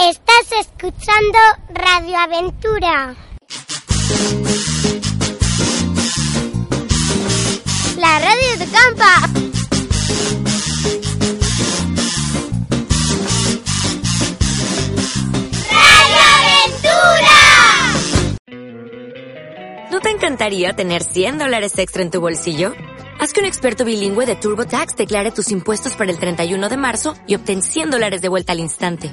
Estás escuchando Radio Aventura. La radio de campa. ¡Radio Aventura! ¿No te encantaría tener 100 dólares extra en tu bolsillo? Haz que un experto bilingüe de TurboTax declare tus impuestos para el 31 de marzo y obtén 100 dólares de vuelta al instante.